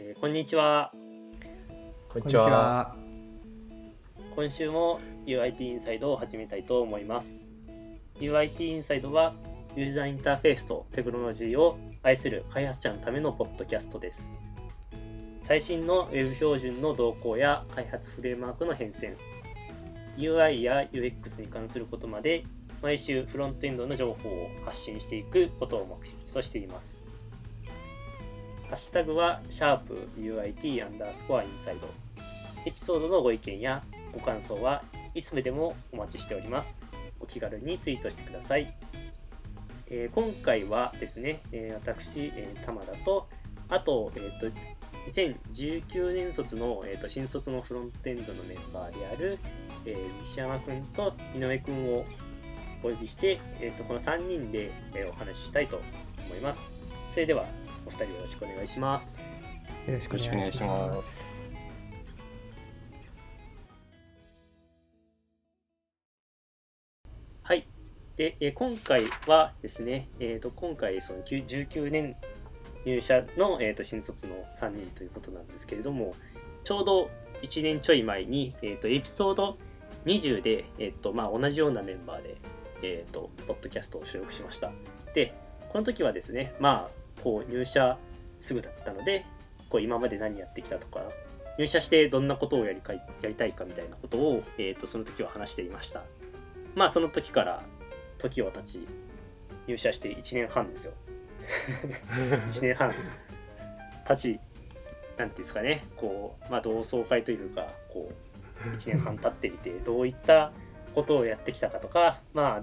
えーこんにちは。こんにちは。今週も UIT インサイドを始めたいと思います。UIT インサイドはユーザーインターフェースとテクノロジーを愛する開発者のためのポッドキャストです。最新の Web 標準の動向や開発フレームワークの変遷、UI や UX に関することまで毎週フロントエンドの情報を発信していくことを目的としています。ハッシュタグは、シャープ UIT アンダースコアインサイド。エピソードのご意見やご感想はいつでもお待ちしております。お気軽にツイートしてください。えー今回はですね、えー私、えー玉田と、あと、えっ、と、2019年卒の、えー、と新卒のフロントエンドのメンバーである、えー西山くんと井上くんをお呼びして、えー、とこの3人で、えーお話ししたいと思います。それでは、お二人よろしくお願いします。よろしくお願いしま。ますはい。で、えー今回はですね、えー、と今回その9 19年入社の、えー、と新卒の3人ということなんですけれども、ちょうど1年ちょい前に、えー、とエピソード20で、えーとまあ、同じようなメンバーで、えー、とポッドキャストを収録しました。で、この時はですね、まあ、こう入社すぐだったので、こう今まで何やってきたとか、入社してどんなことをやりかいやりたいかみたいなことを、えー、とその時は話していました。まあその時から時を経ち入社して1年半ですよ。1年半。経ちなんていうんですかね。こうまあ同窓会というかこう1年半経ってみてどういったことをやってきたかとか、まあ、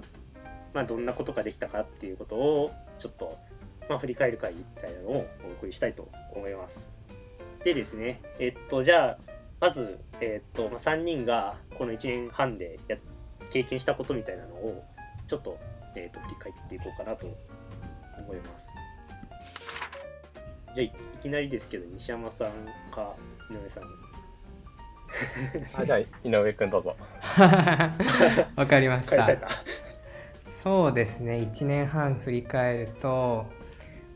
まあどんなことができたかっていうことをちょっと、まあ、振り返る会みたいなのをお送りしたいと思いますでですねえっとじゃあまず、えっとまあ、3人がこの1年半でや経験したことみたいなのをちょっと,、えー、と振り返っていこうかなと思います。じゃあいいきなりですけど西山さんか井上さん。あじゃあ井上くんどうぞ。わかりました。そうですね、1年半振り返ると、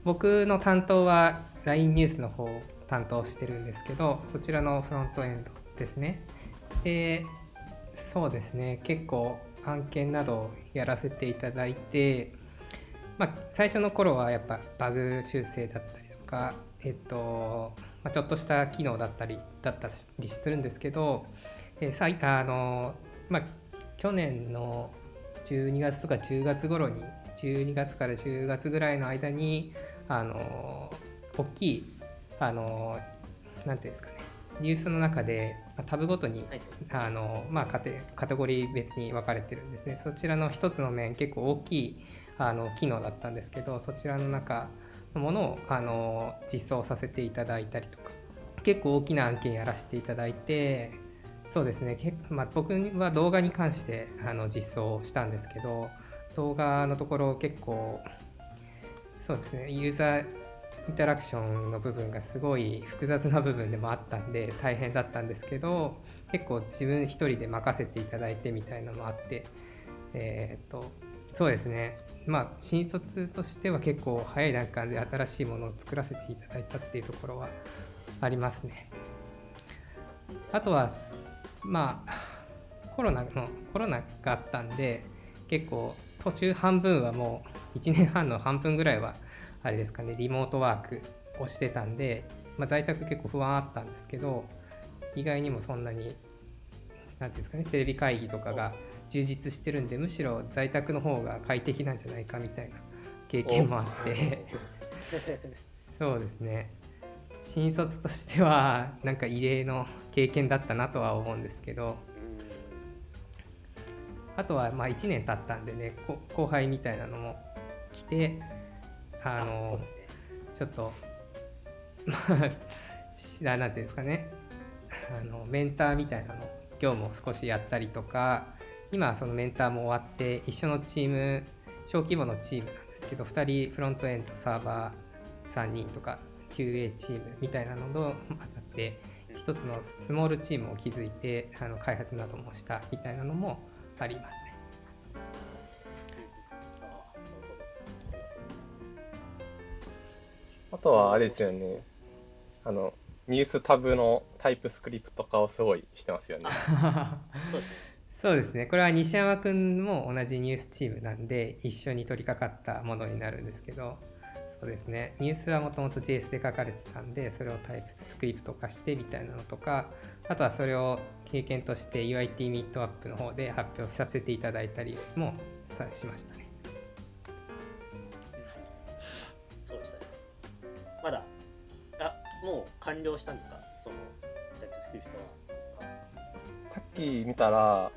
僕の担当は LINE ニュースの方を担当してるんですけど、そちらのフロントエンドですね。で、そうですね、結構案件などをやらせていただいて、まあ、最初の頃はやっぱバグ修正だったりとか、えっとまあ、ちょっとした機能だったりだったりするんですけど、えさいあのまあ、去年の12月とか10月頃に12月から10月ぐらいの間にあの大きいあのなんていうんですかね。ニュースの中でまあタブごとにはい。あの、まあ、カテカテゴリー別に分かれてるんですね。そちらの一つの面結構大きいあの機能だったんですけどそちらの中のものをあの実装させていただいたりとか結構大きな案件やらせていただいてそうですね、けまあ、僕は動画に関してあの実装したんですけど動画のところ結構そうですねユーザーインタラクションの部分がすごい複雑な部分でもあったんで大変だったんですけど結構自分一人で任せていただいてみたいなのもあってえーっとそうですねまあ新卒としては結構早い段階で新しいものを作らせていただいたっていうところはありますね。あとはまあコロナのコロナがあったんで結構途中半分はもう1年半の半分ぐらいはあれですかねリモートワークをしてたんで、まあ、在宅結構不安あったんですけど意外にもそんなに何ていうんですかねテレビ会議とかが充実してるんでむしろ在宅の方が快適なんじゃないかみたいな経験もあって。そうですね。新卒としてはなんか異例の経験だったなとは思うんですけどあとはまあ1年経ったんでねこ後輩みたいなのも来てあのね。ちょっと まあんていうんですかねあのメンターみたいなの業務を少しやったりとか今はそのメンターも終わって一緒のチーム小規模のチームなんですけど2人フロントエンドサーバー3人とか QA チームみたいなのと混ざって一つのスモールチームを築いてあの開発などもしたみたいなのもありますね。あとはあれですよね。あのニュースタブの TypeScript 化をすごいしてますよね。そうですねそうですねこれは西山くんも同じニュースチームなんで一緒に取り掛かったものになるんですけどそうですねニュースはもともと JS で書かれてたんでそれを TypeScript 化してみたいなのとかあとはそれを経験として UIT ミットアップの方で発表させていただいたりもさしましたね。そうでしたね。まだ。あもう完了したんですか？そのタイプスクリプトは。さっき見たら、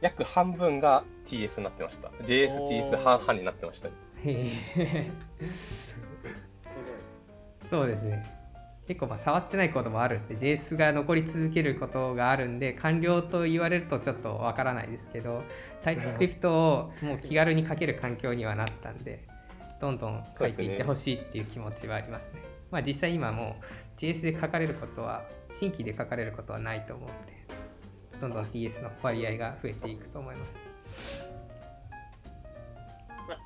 約半分が TS になってました。JS、TS 半々になってました。ね。へえすごい。そうですね結構まあ触ってないこともあるんで JS が残り続けることがあるんで完了と言われるとちょっとわからないですけどタイプスクリプトをもう気軽に書ける環境にはなったんでどんどん書いていってほしいっていう気持ちはありますね。まあ実際今もう JS で書かれることは新規で書かれることはないと思うのでどんどん TS の割合が増えていくと思います。まあ、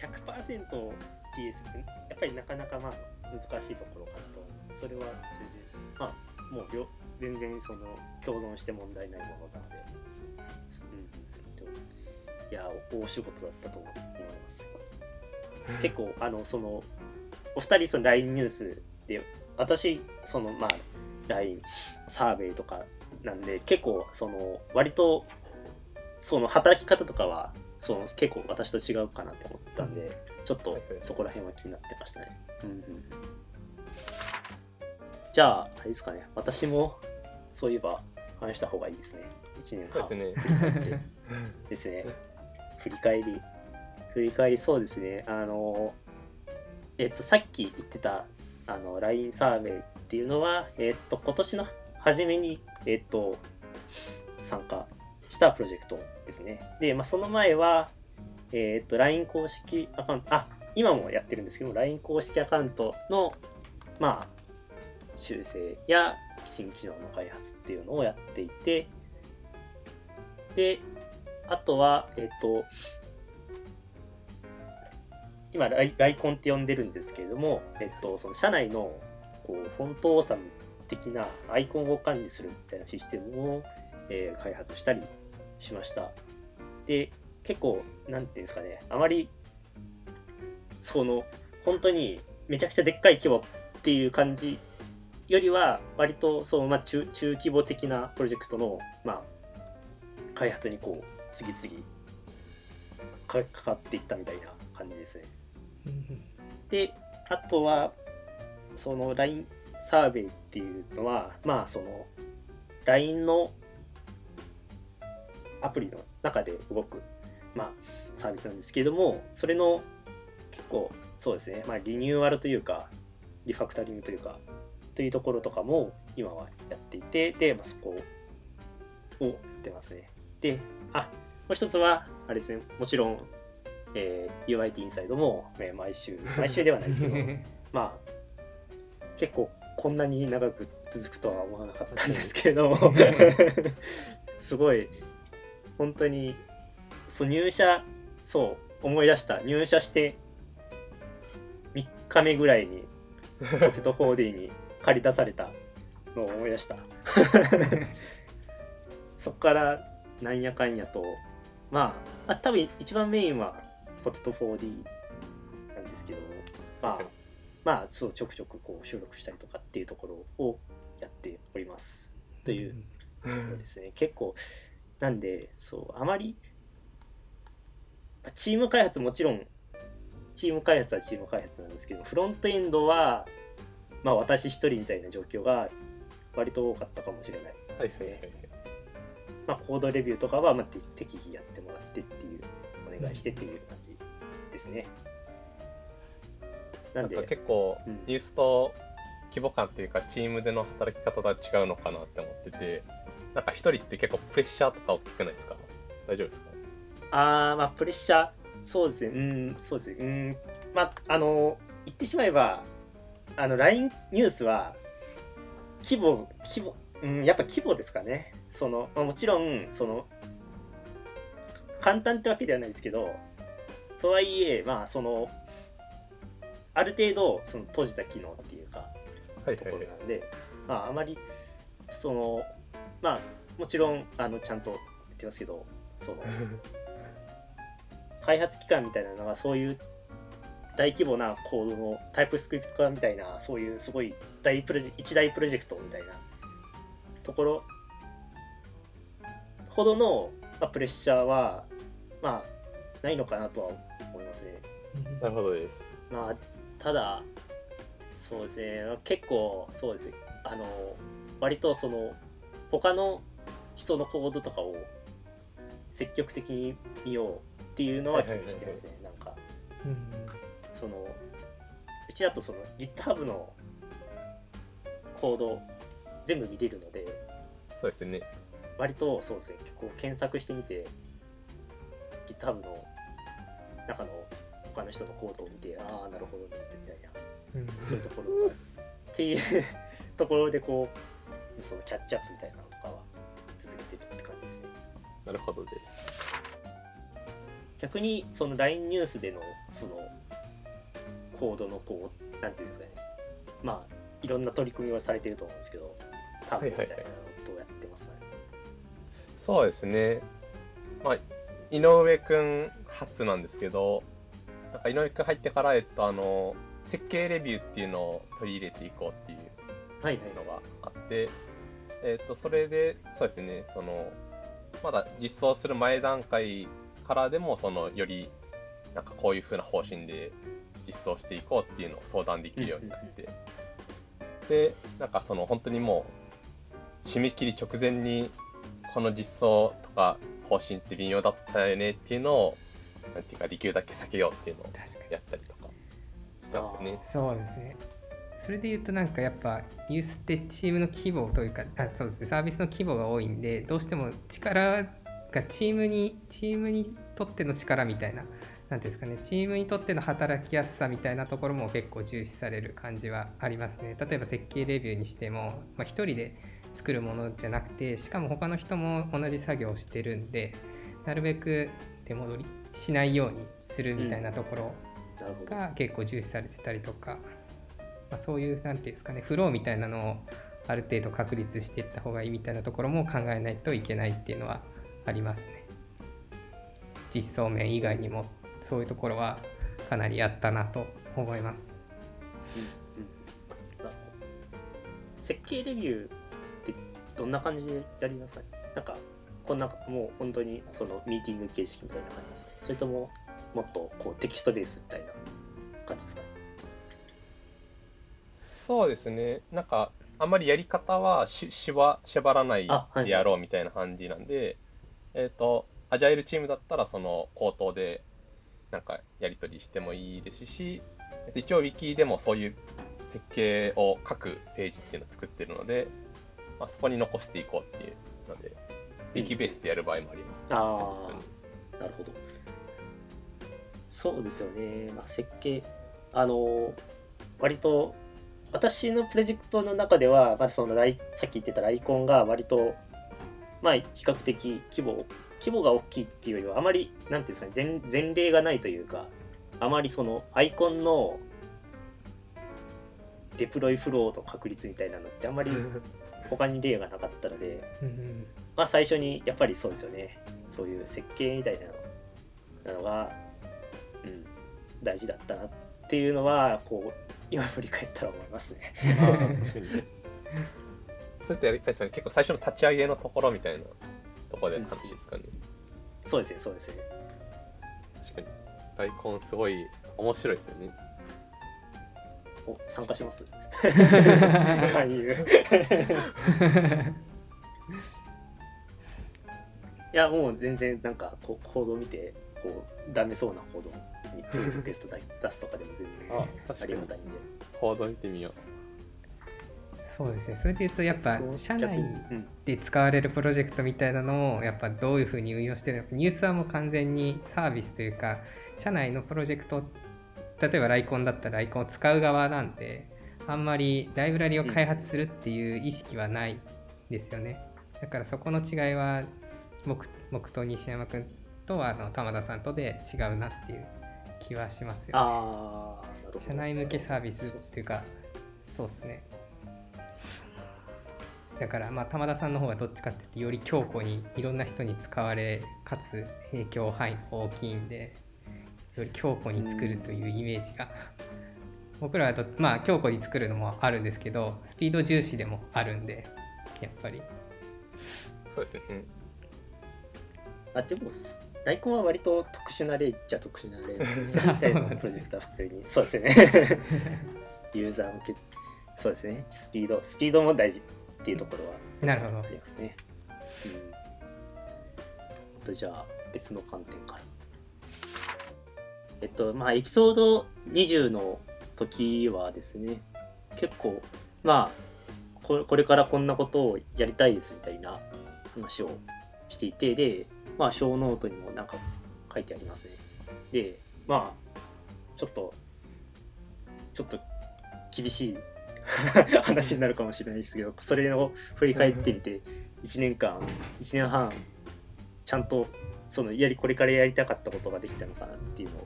100%TS ってやっぱりなかなかまあ難しいところかなと。それはそれで。まあもう両全然その共存して問題ないものなので、うん。うんうん、いや大仕事だったと思います結構あのそのお二人その LINE ニュースで私そのまあ LINE サーベイとかなんで結構その割とその働き方とかはその結構私と違うかなと思ったんで、ちょっとそこら辺は気になってましたね。うんうん、じゃあ、あれですかね、私もそういえば話した方がいいですね。1年半ですね。振り返ってですね。振り返り、振り返りそうですね。あの、えっと、さっき言ってたあの LINE サーベイっていうのは、えっと、今年の初めに、えっと、参加したプロジェクトですね。で、まあ、その前は、えっと、LINE 公式アカウント、あ、今もやってるんですけど、LINE 公式アカウントの、まあ、修正や新機能の開発っていうのをやっていて、で、あとは、えっと、今ライ、ライコンって呼んでるんですけれども、えっと、その社内のこうフォントオーサム的なアイコンを管理するみたいなシステムを、えー開発したりしました。で、結構、なんていうんですかね、あまり、その、本当にめちゃくちゃでっかい規模っていう感じよりは、割と、そう、まあ、中、中規模的なプロジェクトの、まあ、開発にこう、次々か、かかっていったみたいな感じですね。で、あとは、その LINE サーベイっていうのは、まあ、その、LINE のアプリの中で動く、まあ、サービスなんですけれども、それの結構、そうですね、まあ、リニューアルというか、リファクタリングというか、というところとかも今はやっていて、で、まあ、そこをやってますね。で、あ、もう一つは、あれですね、もちろん、えー UIT インサイドも、えー毎週、毎週ではないですけど、まあ、結構こんなに長く続くとは思わなかったんですけれども すごい本当にそう入社そう思い出した。入社して3日目ぐらいにポテト 4D に借り出された。のを思い出した。そこからなんやかんやとまああ多分一番メインはポテト 4D なんですけどまあまあそうちょくちょくこう収録したりとかっていうところをやっております。というそうですね。結構なんでそうあまりまあチーム開発もちろんチーム開発はチーム開発なんですけどフロントエンドはまあ私一人みたいな状況が割と多かったかもしれないですね、まあ、コードレビューとかはまあて適宜やってもらってっていうお願いしてっていう感じですね。なんんか結構うん。ニュースと規模感というかチームでの働き方が違うのかなって思っててなんか一人って結構プレッシャーとか大きくないですか？大丈夫ですか？あーまあプレッシャーそうですね。うんそうですね。うん。まああの言ってしまえばあの LINE ニュースは規模規模うんやっぱ規模ですかね。その、まあ、もちろんその簡単ってわけではないですけどとはいえまあそのある程度その閉じた機能っていうかところなので、まああまりそのまあもちろんあのちゃんと言ってますけどその 開発期間みたいなのはそういう大規模なコードのタイプスクリプト化みたいなそういうすごい大プロジェ一大プロジェクトみたいなところほどの、まあ、プレッシャーはまあないのかなとは思いますね。なるほどです。まあただそうですね結構そうですねあの割とその他の人のコードとかを積極的に見ようっていうのは気にしてますね、なんかうんそのうちだとその GitHub のコード全部見れるのでそうですね。割とそうですね。結構検索してみて GitHub の中の他の人のコードを見てああなるほどねってみたいな。うんそういうところがっていう ところでこうそのキャッチアップみたいなのとかは続けてるって感じですねなるほどです。逆にその LINE ニュースでのそのコードのこうなんていうんですかねまあいろんな取り組みをされてると思うんですけどタブみたいなのどうやってますかね、そうですね。まあ、井上くん初なんですけど、なんか井上くん入ってから、えっと、あの、設計レビューっていうのを取り入れていこうっていうはいはいのがあって、えっと、それで、そうですね、その、まだ実装する前段階からでも、その、より、なんかこういう風な方針で実装していこうっていうのを相談できるようになって、で、なんかその、本当にもう、締め切り直前に、この実装とか方針って微妙だったよねっていうのを、なんていうか、できるだけ避けようっていうのをやったりとかしたんですよね。そうですね。それで言うとなんかやっぱニュースってチームの規模というかあそうですねサービスの規模が多いんでどうしても力がチームにチームにとっての力みたいななんていうんですかねチームにとっての働きやすさみたいなところも結構重視される感じはありますね。例えば設計レビューにしても、まあ、1人で作るものじゃなくてしかも他の人も同じ作業をしてるんでなるべく手戻りしないようにするみたいなところ、が結構重視されてたりとか、まあ、そういうなんていうんですかねフローみたいなのをある程度確立していった方がいいみたいなところも考えないといけないっていうのはありますね。実装面以外にもそういうところはかなりあったなと思います。うんうん。設計レビューってどん。な感じでやりますかねなん。かこん。なもう本当にそのミーティング形式みたいな感じですかそれとももっとこうテキストベースみたいな感じですかねそうですね。なんか、あんまりやり方はし縛縛らないあはいでやろうみたいな感じなんで、えっと、アジャイルチームだったら、その口頭でなんかやり取りしてもいいですし、えっと一応 Wiki でもそういう設計を書くページっていうのを作ってるので、まあ、そこに残していこうっていうので、うん Wiki ベースでやる場合もあります、あなるほど。そうですよね、まあ、設計あの割と私のプロジェクトの中では、まあ、そのライさっき言ってたライコンが割とまあ比較的規模規模が大きいっていうよりはあまりなんていうんですかね前前例がないというかあまりそのアイコンのデプロイフローの確率みたいなのってあまり他に例がなかったのでうん。まあ最初にやっぱりそうですよね。そういう設計みたいなのなのが、うん、大事だったなっていうのはこう今振り返ったら思いますね。そうやってやりたいですよね。結構最初の立ち上げのところみたいなところで話ですかね。そうですねそうですね。確かに。大根すごい面白いですよね。お参加します 勧誘いやもう全然なんかこうコードを見てこうダメそうなコードにプールテスト出すとかでも全然あ、りが。たいんで。コード見てみよう。そうですねそれで言うとやっぱ社内で使われるプロジェクトみたいなのをやっぱどういうふうに運用してるのかニュースはもう完全にサービスというか社内のプロジェクト例えばライコンだったらライコンを使う側なんであんまりライブラリを開発するっていう意識はないですよね、だからそこの違いは僕僕と西山君とあの玉田さんとで違うなっていう気はしますよね。ああなるほど。社内向けサービスっていうかそうですね。だからまあ玉田さんの方がどっちかっていうとより強固にいろんな人に使われかつ影響範囲が大きいんでより強固に作るというイメージが、僕らはどまあ強固に作るのもあるんですけどスピード重視でもあるんでやっぱり。そうですね。あでもライコンは割と特殊な例っちゃ特殊な例なんですよみたいなプロジェクトは普通に。そうですね。ユーザー向け。そうですね。スピード。スピードも大事っていうところはなるほど。ありますね。うん。あとじゃあ別の観点から。えっとまあエピソード20の時はですね結構まあここれからこんなことをやりたいですみたいな話をしていてでまあ小ノートにもなんか書いてありますねでまあちょっとちょっと厳しい 話になるかもしれないですけどそれを振り返ってみて1年間1年半ちゃんとそのやりこれからやりたかったことができたのかなっていうの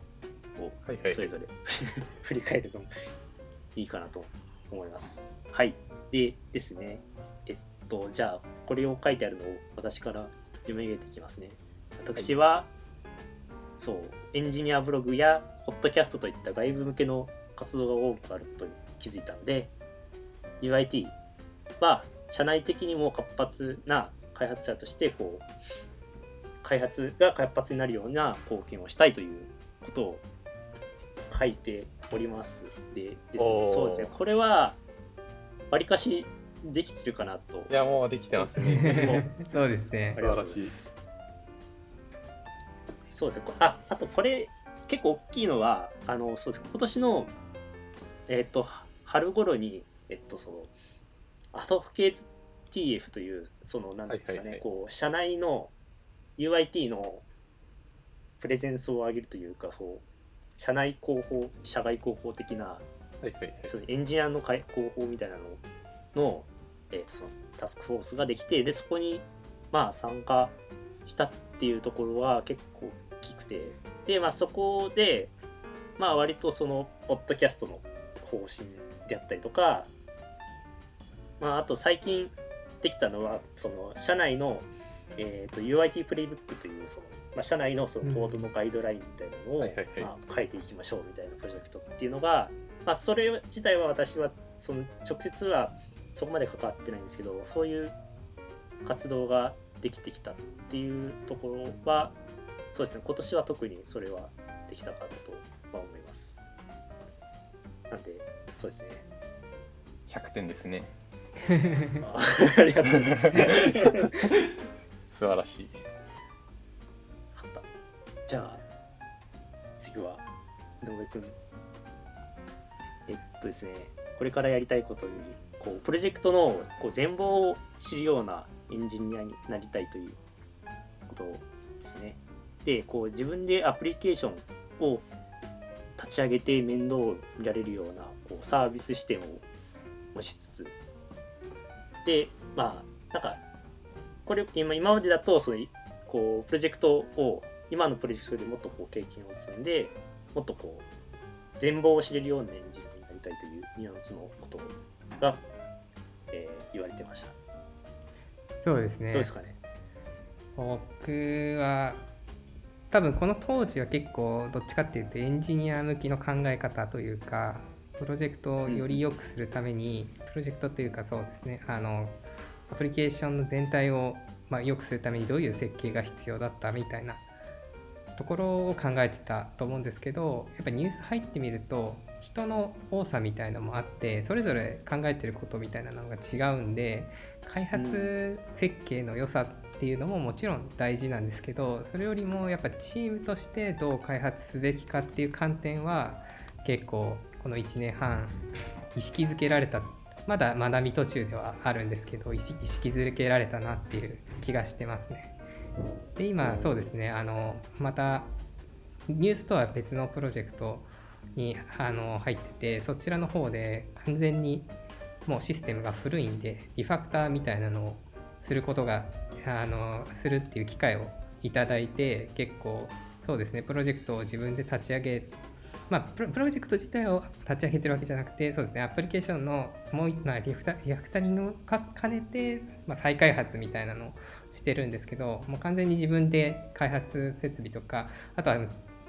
をそれぞれ 振り返るのもいいかなと思います。はい。でですね、えっと、じゃあ、これを書いてあるのを私から読み上げていきますね。私は、そう、エンジニアブログやポッドキャストといった外部向けの活動が多くあることに気づいたので、UIT は社内的にも活発な開発者として、こう、開発が活発になるような貢献をしたいということを書いております。でですね、そうですね、これは、わりかしできてるかなと。いや、もうできてますね。そうですねありがとうござい。そうですね。こあ、あとこれ結構大きいのは、あの、そうです。今年の、えっ、と、春頃に、えっと、その、アドフケーツ TF という、その、なんですかね、はいはいはいこう、社内の UIT のプレゼンスを上げるというか、こう、社内広報、社外広報的な、はいはいはい。そのエンジニアの開広報みたいなのの,、えーとそのタスクフォースができてでそこにまあ参加したっていうところは結構大きくて。でまあそこでまあ割とそのポッドキャストの方針であったりとかまああと最近できたのはその社内の、えー、と UIT プレイブックというその、まあ、社内のそのコードのガイドラインみたいなのを、はいはいはい。まあ、書いていきましょうみたいなプロジェクトっていうのが、まあ、それ自体は私はその直接はそこまで関わってないんですけどそういう活動ができてきたっていうところはそうですね。今年は特にそれはできたかなとは思います。なんでそうですね。100点ですね。あ ありがとうございます。素晴らしい。分かった。じゃあ次は井上くんえっとですねこれからやりたいことにこうプロジェクトのこう全貌を知るようなエンジニアになりたいということですねでこう自分でアプリケーションを立ち上げて面倒を見られるようなこうサービス視点を持ちつつ。でまあなんかこれ今今までだとそのこうプロジェクトを今のプロジェクトでもっとこう経験を積んでもっとこう全貌を知れるようなエンジニアになりたいというニュアンスのことが、えー言われてました。そうですね。どうですかね？僕は多分この当時は結構どっちかっていうとエンジニア向きの考え方というかプロジェクトをより良くするために、プロジェクトというかそうですねあのアプリケーションの全体をまあ良くするためにどういう設計が必要だったみたいなところを考えてたと思うんですけどやっぱニュース入ってみると人の多さみたいなのもあってそれぞれ考えてることみたいなのが違うんで開発設計の良さっていうのももちろん大事なんですけどそれよりもやっぱチームとしてどう開発すべきかっていう観点は結構この1年半意識づけられたまだ学び途中ではあるんですけど意識づけられたなっていう気がしてますね。で今そうですねあのまたニュースとは別のプロジェクトにあの入っててそちらの方で完全にもうシステムが古いんでリファクターみたいなのをすることがあのするっていう機会をいただいて結構そうですねプロジェクトを自分で立ち上げまあ、プロジェクト自体を立ち上げてるわけじゃなくてそうですねアプリケーションのもう、まあ、リフタリフタリングを兼ねて、まあ、再開発みたいなのをしてるんですけどもう完全に自分で開発設備とかあとは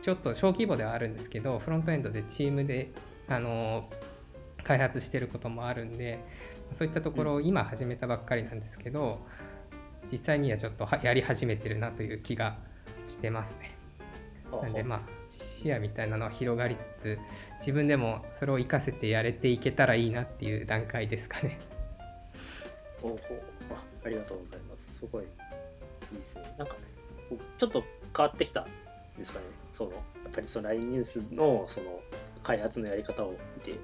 ちょっと小規模ではあるんですけどフロントエンドでチームであの開発してることもあるんでそういったところを今始めたばっかりなんですけど実際にはちょっとはやり始めてるなという気がしてますね。なんでまあ視野みたいなのは広がりつつ自分でもそれを活かせてやれていけたらいいなっていう段階ですかね。おほあありがとうございます。すごいいいですね。なんかちょっと変わってきたんですかね。そのやっぱりその LINE ニュースのその開発のやり方を見て。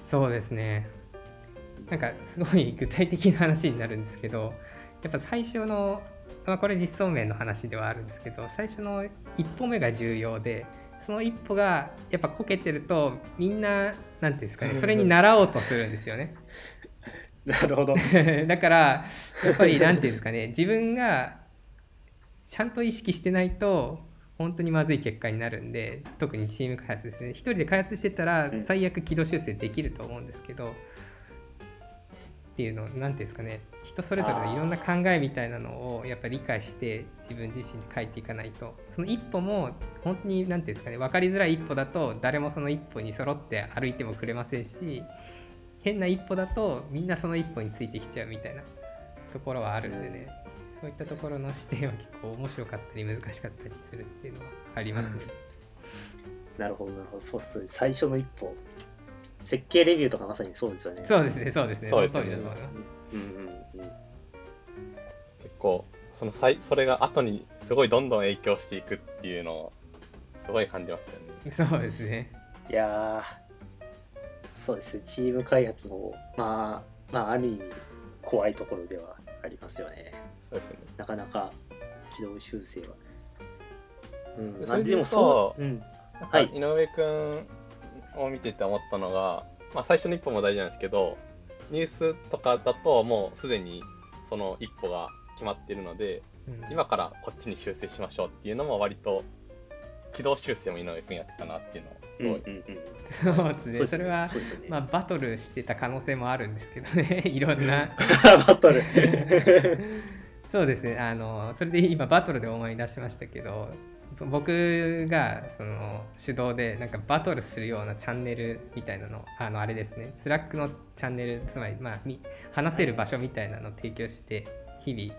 そうですね。なんかすごい具体的な話になるんですけどやっぱ最初の、まあ、これ実装面の話ではあるんですけど最初の一歩目が重要でその一歩がやっぱこけてるとみんな何ていうんですかねそれに習おうとするんですよね。なるほど。だからやっぱり何ていうんですかね自分がちゃんと意識してないと本当にまずい結果になるんで特にチーム開発ですね一人で開発してたらうん最悪軌道修正できると思うんですけど、っていうのを何ていうんですかね人それぞれのいろんな考えみたいなのをやっぱり理解して自分自身で書いていかないとその一歩も本当に何ていうんですかね分かりづらい一歩だと誰もその一歩に揃って歩いてもくれませんし変な一歩だとみんなその一歩についてきちゃうみたいなところはあるんでねそういったところの視点は結構面白かったり難しかったりするっていうのはありますね。なるほどなるほど。そうっすね。最初の一歩。設計レビューとかまさにそうですよね。そうですねそうですねそうですの通りだと思います。うんうんうん。結構、そのさいそれが後にすごいどんどん影響していくっていうのをすごい感じますよね。そうですね。いやーそうですね。チーム開発のまあまあある意味怖いところではありますよね。そうですよね。なかなか軌道修正は。うん、でまあでもそれで言うう、うん、はい井上くんを見てて思ったのが、まあ、最初の一歩も大事なんですけど、ニュースとかだともうすでにその一歩が決まってるので、うん。今からこっちに修正しましょうっていうのも割と軌道修正も井上くんやってたなっていうのをすうんごい、うんうんそうですね。そうですそれはね。まあバトルしてた可能性もあるんですけどね。いろんな。バトル。そうですね。あのそれで今バトルで思い出しましたけど僕がその主導でなんかバトルするようなチャンネルみたいなのあのあれですね Slack のチャンネルつまりまあみ話せる場所みたいなのを提供して日々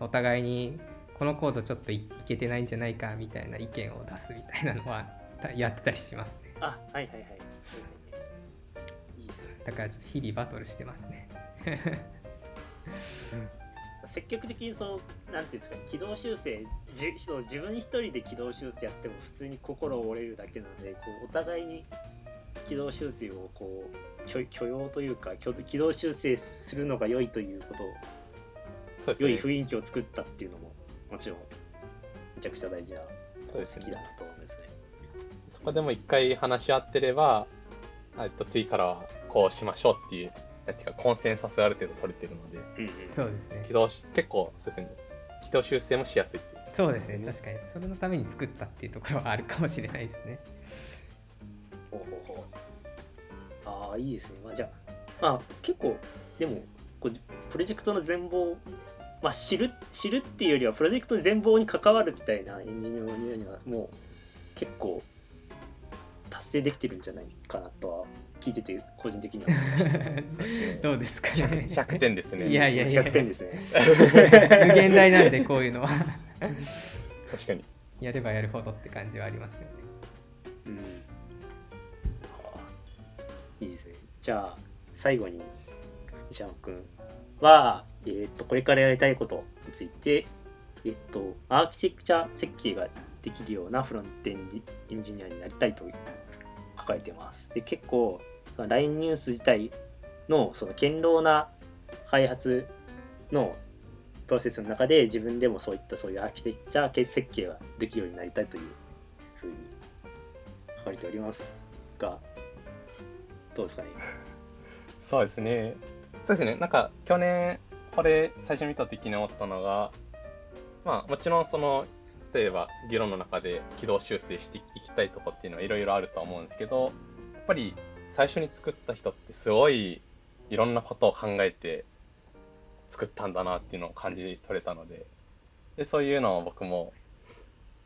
お互いにこのコードちょっといいけてないんじゃないかみたいな意見を出すみたいなのはたやってたりしますねあ、はいはいはい。はいはいですね。だからちょっと日々バトルしてますね 積極的にそう、なんていうんですか、軌道修正、じそう自分一人で軌道修正やっても普通に心折れるだけなので、こうお互いに軌道修正をこう許許容というか、挙軌道修正するのが良いということを、良い。雰囲気を作ったっていうのも、もちろん、めちゃくちゃ大事な功績だなと思いますね。そこでも一回話し合ってれば、えっと、次からはこうしましょうっていう、なんていうか、コンセンサスがある程度取れてるので、うんうん。そうですね。軌道し結構、そうですね、軌道修正もしやすい。っていう。そうですね。確かに。それのために作ったっていうところはあるかもしれないですね。ほうほうほう。ああいいですね、まあ、じゃあまあ結構でもこうプロジェクトの全貌まあ知る知るっていうよりはプロジェクトの全貌に関わるみたいなエンジニアのにはもう結構達成できてるんじゃないかなとは聞いてて個人的には。どうですか 100, ね。100点ですね。いやいやいや。100点ですね。無限大なんでこういうのは。確かに。やればやるほどって感じはありますよね。うん。はあいいですね。じゃあ最後に西山君は、えー、とこれからやりたいことについて、えっとアーキテクチャ設計ができるようなフロントエンジエンジニアになりたいと書かれてますで結構 LINE ニュース自体のその堅牢な開発のプロセスの中で自分でもそういったそういうアーキテクチャ設計ができるようになりたいというふうに書かれておりますがどうですかね？そうですね。そうですね。なんか去年これ最初見た時に思ったのが、まあもちろんその例えば議論の中で軌道修正していきたいとこっていうのはいろいろあると思うんですけど、やっぱり最初に作った人ってすごいいろんなことを考えて作ったんだなっていうのを感じ取れたので、でそういうのを僕も、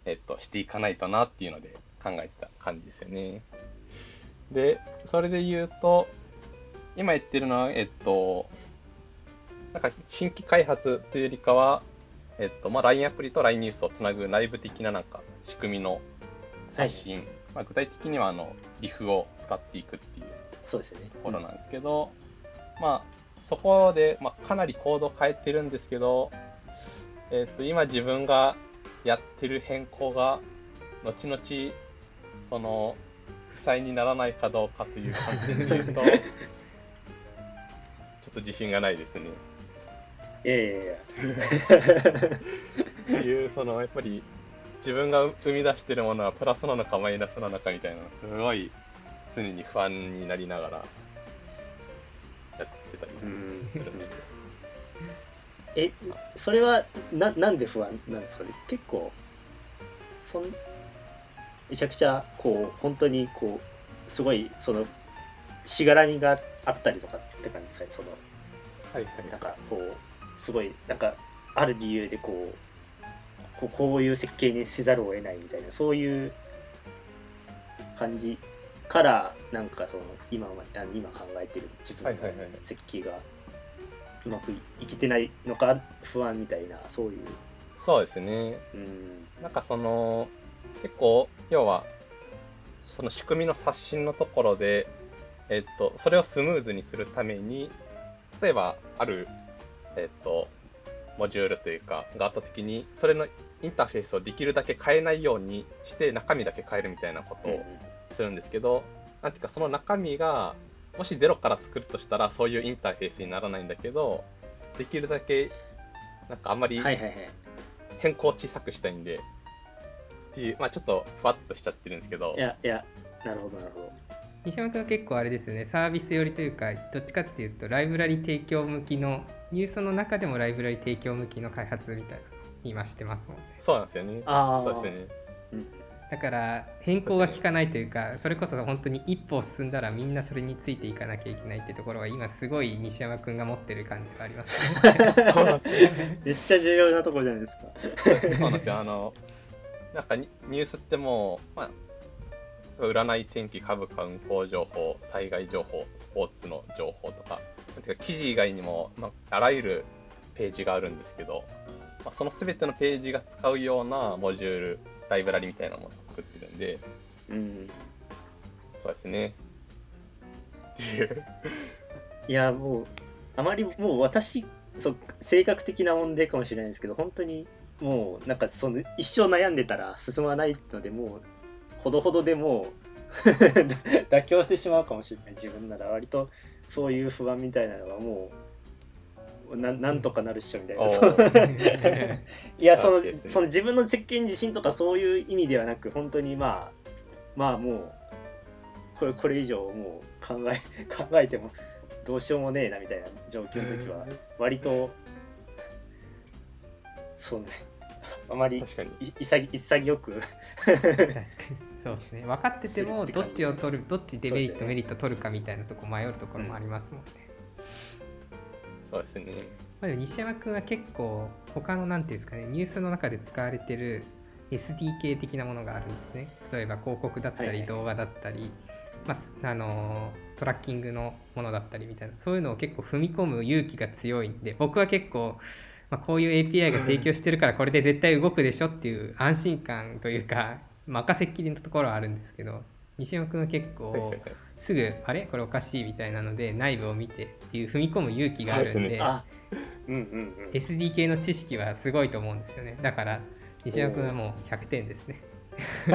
えっと、していかないとなっていうので考えてた感じですよね。で、それで言うと、今言ってるのは、えっと、なんか新規開発というよりかは、えっと、まあ、LINE アプリと LINE ニュースをつなぐ内部的ななんか仕組みの刷新、まあ、具体的にはあの、リフを使っていくっていう。そうですよね。ところなんですけど、まあ、そこで、まあ、かなりコードを変えてるんですけど、えっと、今自分がやってる変更が、後々、その、負債にならないかどうかという観点で言うと、ちょっと自信がないですね。いやいやいやっていう、その、やっぱり、自分が生み出してるものはプラスなのかマイナスなのかみたいなのすごい常に不安になりながらやってたりうんするので。えそれはななんで不安なんですかね？結構そんめちゃくちゃこう本当にこうすごいそのしがらみがあったりとかって感じですかね？そのはいはい。なんかこうすごいなんかある理由でこうこうこういう設計にせざるを得ないみたいなそういう感じからなんかその今はあの今考えてる自分の設計がうまくいきてないのか不安みたいなそういう。そうですね。うん。なんかその、結構、要は、その仕組みの刷新のところで、えっと、それをスムーズにするために、例えば、ある、えっと、モジュールというか、があったときに、それのインターフェースをできるだけ変えないようにして、中身だけ変えるみたいなことをするんですけど、なんていうか、その中身が、もしゼロから作るとしたら、そういうインターフェースにならないんだけど、できるだけ、なんかあんまり変更を小さくしたいんで、っていう、まあちょっとふわっとしちゃってるんですけど。い、やいやなるほどなるほど西山君は結構あれですよねサービス寄りというかどっちかっていうとライブラリ提供向きのニュースの中でもライブラリ提供向きの開発みたいなの今してますもんねそうなんですよね。ああそうですよね。うんだから変更が効かないというかそれこそ本当に一歩進んだらみんなそれについていかなきゃいけないってところが今すごい西山君が持ってる感じがありますね そうなんですよ。めっちゃ重要なところじゃないですかそうなんですよ。あの、なんかニニュースってもう、まあ、占い、天気、株価、運行情報、災害情報、スポーツの情報とか、てか記事以外にも、まあ、あらゆるページがあるんですけど、まあ、その全てのページが使うようなモジュール、ライブラリみたいなものを作ってるんで、うんそうですね。っていう。いやもうあまりもう私そう性格的な問題かもしれないですけど本当にもうなんかその一生悩んでたら進まないのでもうほどほどでもう 妥協してしまうかもしれない。自分なら。割とそういう不安みたいなのはもうななんとかなるっしょみたいな。いやそのその自分の設計に自信とかそういう意味ではなく本当にまあまあもうこれこれ以上もう考え 考えてもどうしようもねえなみたいな状況の時は割とそうね。あまり潔く。確かにそうですね。分かっててもどっちを取るどっちデメリット、メリット取るかみたいなとこ迷うところもありますもんね、そうですね。まあ、でも西山君は結構他のなんていうんですかねニュースの中で使われてる SDK 的なものがあるんですね。例えば広告だったり動画だったり、まあすあのートラッキングのものだったりみたいな。そういうのを結構踏み込む勇気が強いんで僕は結構、まあ、こういう API が提供してるからこれで絶対動くでしょっていう安心感というか任せっきりのところはあるんですけど西山君は結構すぐあれ？これおかしいみたいなので内部を見てっていう踏み込む勇気があるんでそうんうんうん。SDK の知識はすごいと思うんですよね。だから西山君はもう100点ですね。素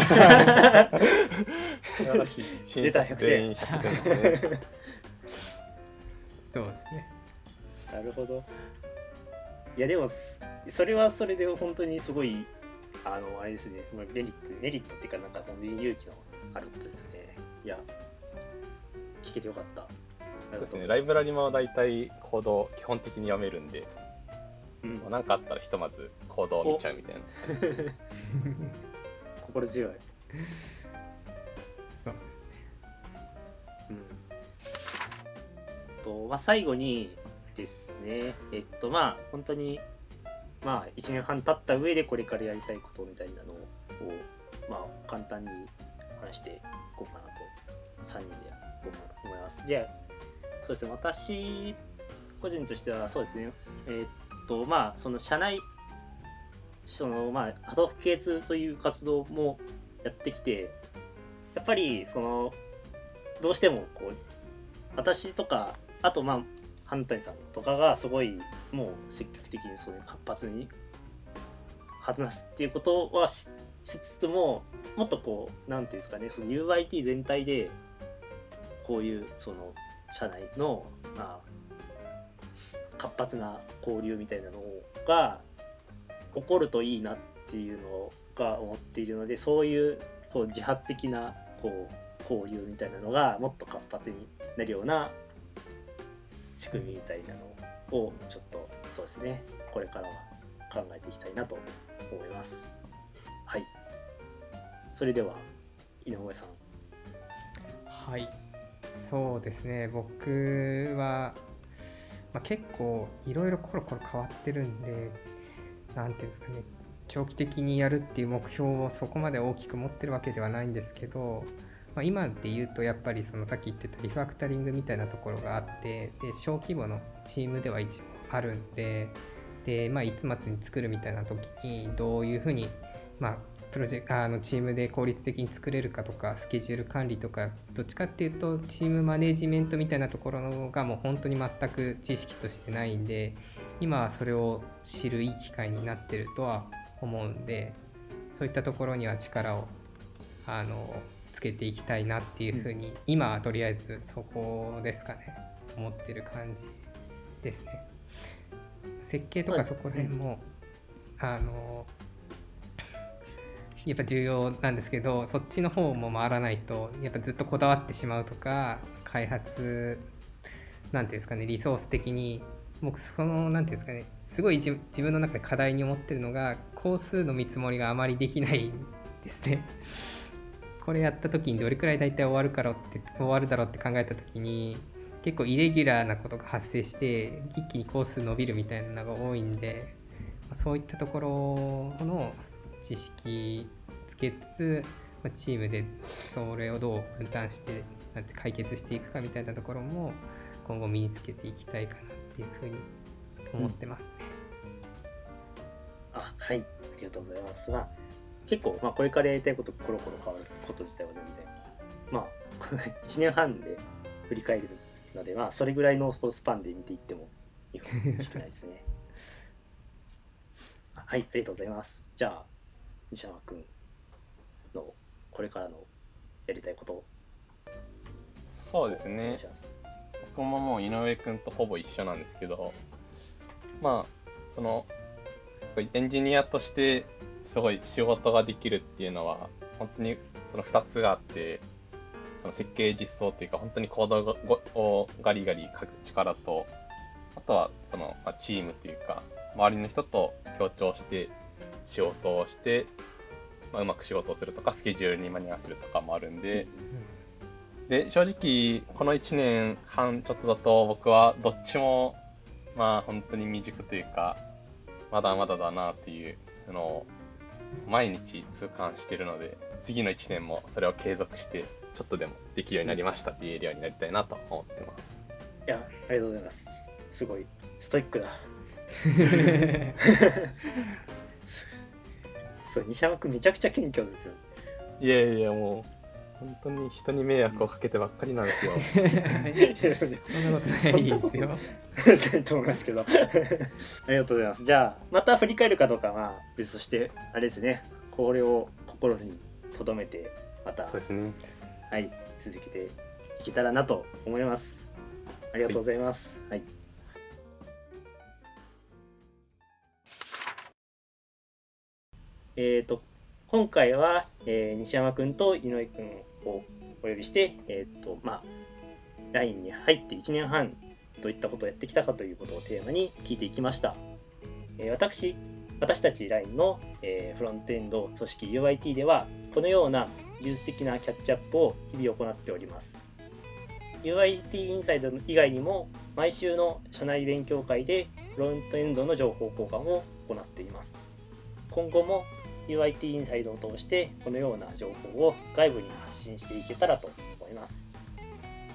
晴らしい。出た100点全員100点ね。そうですね。なるほど。いやでもすそれはそれで本当にすごいあのあれですね。まあメリットメリットっていうかなんか本当に勇気のあることですね。いや聞けてよかった。そうですね。ライブラリも大体コード基本的に読めるんで、ううん何かあったらひとまず行動を見ちゃうみたいな。心強い。そううん。とまあ、最後にですね、えっとまあ本当にまあ1年半経った上でこれからやりたいことみたいなのをまあ簡単に話していこうかなと3人で思います。じゃあそうですね私個人としてはそうですね。えっとまあその社内そのまあハドフ系通という活動もやってきてやっぱりそのどうしてもこう私とかあとまあ反対さんとかがすごいもう積極的にそういう活発に話すっていうことはしつつももっとこうなんていうんですかねその UIT 全体でこういうその社内のまあ活発な交流みたいなのが起こるといいなっていうのが思っているのでそういうこう自発的なこう交流みたいなのがもっと活発になるような仕組みみたいなのをちょっとそうですね。これからは考えていきたいなと思います。はい。それでは井上さん。はい。そうですね。僕は、まあ、結構いろいろコロコロ変わってるんで何ていうんですかね。長期的にやるっていう目標をそこまで大きく持ってるわけではないんですけど、まあ、今で言うとやっぱりそのさっき言ってたリファクタリングみたいなところがあってで小規模のチームでは一応あるんでで、まあ、いつまでに作るみたいな時にどういうふうに、まあ、プロジェクあのチームで効率的に作れるかとかスケジュール管理とかどっちかっていうとチームマネジメントみたいなところのがもう本当に全く知識としてないんで今はそれを知るいい機会になってるとは思うんでそういったところには力をあのつけていきたいなっていうふうに、今はとりあえずそこですかね。思ってる感じですね設計とかそこら辺も、あの やっぱ重要なんですけどそっちの方も回らないとやっぱずっとこだわってしまうとか開発なんていうんですかねリソース的に僕そのなんていうんですかねすごい自自分の中で課題に思ってるのが工数の見積もりがあまりできないんですね。これやった時にどれくらい大体終わるからって終わるだろうって考えた時に結構イレギュラーなことが発生して一気に工数伸びるみたいなのが多いんでそういったところの知識つけつつ、まあチームでそれをどう分担してなんて解決していくかみたいなところも今後身につけていきたいかなっていうふうに思ってますね。あはいありがとうございますまあ結構、まあ、これからやりたいことコロコロ変わること自体は全然まあ 1年半で振り返るのでまあそれぐらいのスパンで見ていってもいいかもしれないですね。あ はいありがとうございます。じゃあ西山君のこれからのやりたいこと。をそうですね。僕ももう井上くんとほぼ一緒なんですけど、まあ、その、エンジニアとしてすごい仕事ができるっていうのは、本当にその2つがあって、その設計実装っていうか、本当にコードをガリガリ書く力と、あとはその、まあ、チームというか、周りの人と協調して仕事をして、まあ、うまく仕事をするとか、スケジュールに間に合わせるとかもあるんで、で正直この1年半ちょっとだと僕はどっちもまあ本当に未熟というかまだまだだなっていうのを毎日痛感しているので次の1年もそれを継続してちょっとでもできるようになりましたって言えるようになりたいなと思ってます。いやありがとうございます。すごいストイックだす そう西山君めちゃくちゃ謙虚ですよ。いやいやもう本当に人に迷惑をかけてばっかりなんですよ。そんなことないですよ。ないと思いますけど。ありがとうございます。じゃあまた振り返るかどうかはまあ別としてあれですね。これを心に留めてまた。そうですねはい続けていけたらなと思います。ありがとうございます。はい、えっ、と今回は、えー西山くんと井上くんをお呼びしてえっ、とまあ LINE に入って1年半どういったことをやってきたかということをテーマに聞いていきました。えー私私たち LINE の、えーフロントエンド組織 UIT ではこのような技術的なキャッチアップを日々行っております。UIT インサイド以外にも毎週の社内勉強会でフロントエンドの情報交換を行っています。今後も UIT インサイドを通してこのような情報を外部に発信していけたらと思います。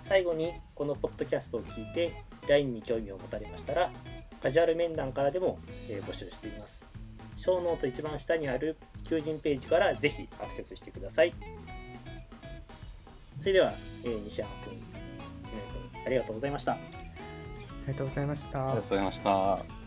最後にこのポッドキャストを聞いて LINE に興味を持たれましたらカジュアル面談からでも、募集しています。小ノート一番下にある求人ページからぜひアクセスしてください。それでは、えー西山君、君ありがとうございました。ありがとうございました。ありがとうございました。